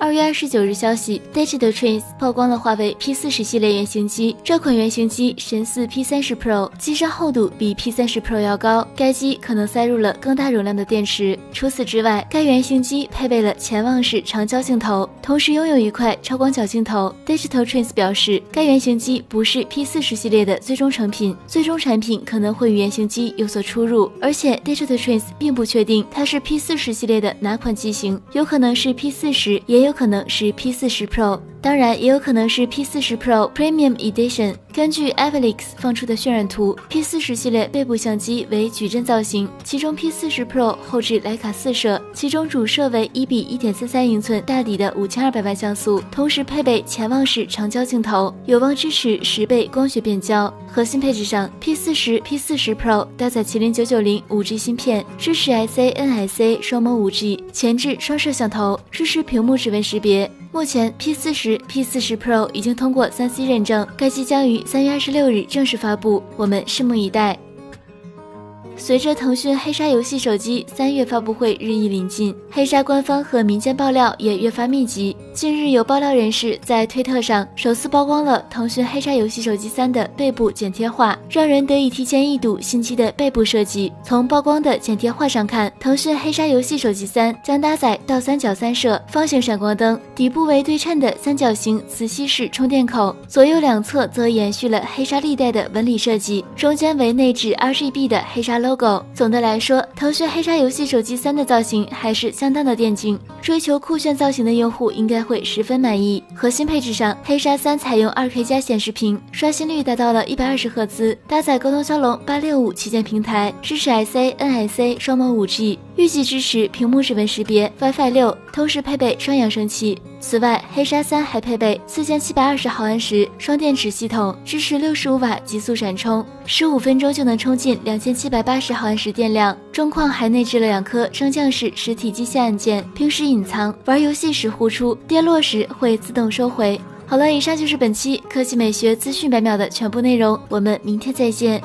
二月二十九日消息，Digital Trends 曝光了华为 P 四十系列原型机。这款原型机神似 P 三十 Pro，机身厚度比 P 三十 Pro 要高。该机可能塞入了更大容量的电池。除此之外，该原型机配备了潜望式长焦镜头，同时拥有一块超广角镜头。Digital Trends 表示，该原型机不是 P 四十系列的最终成品，最终产品可能会与原型机有所出入。而且，Digital Trends 并不确定它是 P 四十系列的哪款机型，有可能是 P 四十，也有。有可能是 P 四十 Pro。当然，也有可能是 P40 Pro Premium Edition。根据 a v i l i x 放出的渲染图，P40 系列背部相机为矩阵造型，其中 P40 Pro 后置徕卡四摄，其中主摄为一比一点三三英寸大底的五千二百万像素，同时配备潜望式长焦镜头，有望支持十倍光学变焦。核心配置上，P40、P40 Pro 搭载麒麟九九零五 G 芯片，支持 SA、NSA 双模五 G，前置双摄像头，支持屏幕指纹识别。目前 P 四十、P 四十 Pro 已经通过三 C 认证，该机将于三月二十六日正式发布，我们拭目以待。随着腾讯黑鲨游戏手机三月发布会日益临近，黑鲨官方和民间爆料也越发密集。近日，有爆料人士在推特上首次曝光了腾讯黑鲨游戏手机三的背部剪贴画，让人得以提前一睹新机的背部设计。从曝光的剪贴画上看，腾讯黑鲨游戏手机三将搭载倒三角三摄方形闪光灯，底部为对称的三角形磁吸式充电口，左右两侧则延续了黑鲨历代的纹理设计，中间为内置 RGB 的黑鲨。Logo 总的来说，腾讯黑鲨游戏手机三的造型还是相当的电竞，追求酷炫造型的用户应该会十分满意。核心配置上，黑鲨三采用二 K 加显示屏，刷新率达到了一百二十赫兹，搭载高通骁龙八六五旗舰平台，支持 SA、NSA 双模五 G，预计支持屏幕指纹识别、WiFi 六，同时配备双扬声器。此外，黑鲨三还配备四千七百二十毫安时双电池系统，支持六十五瓦极速闪充，十五分钟就能充进两千七百八十毫安时电量。中框还内置了两颗升降式实体机械按键，平时隐藏，玩游戏时呼出，跌落时会自动收回。好了，以上就是本期科技美学资讯百秒的全部内容，我们明天再见。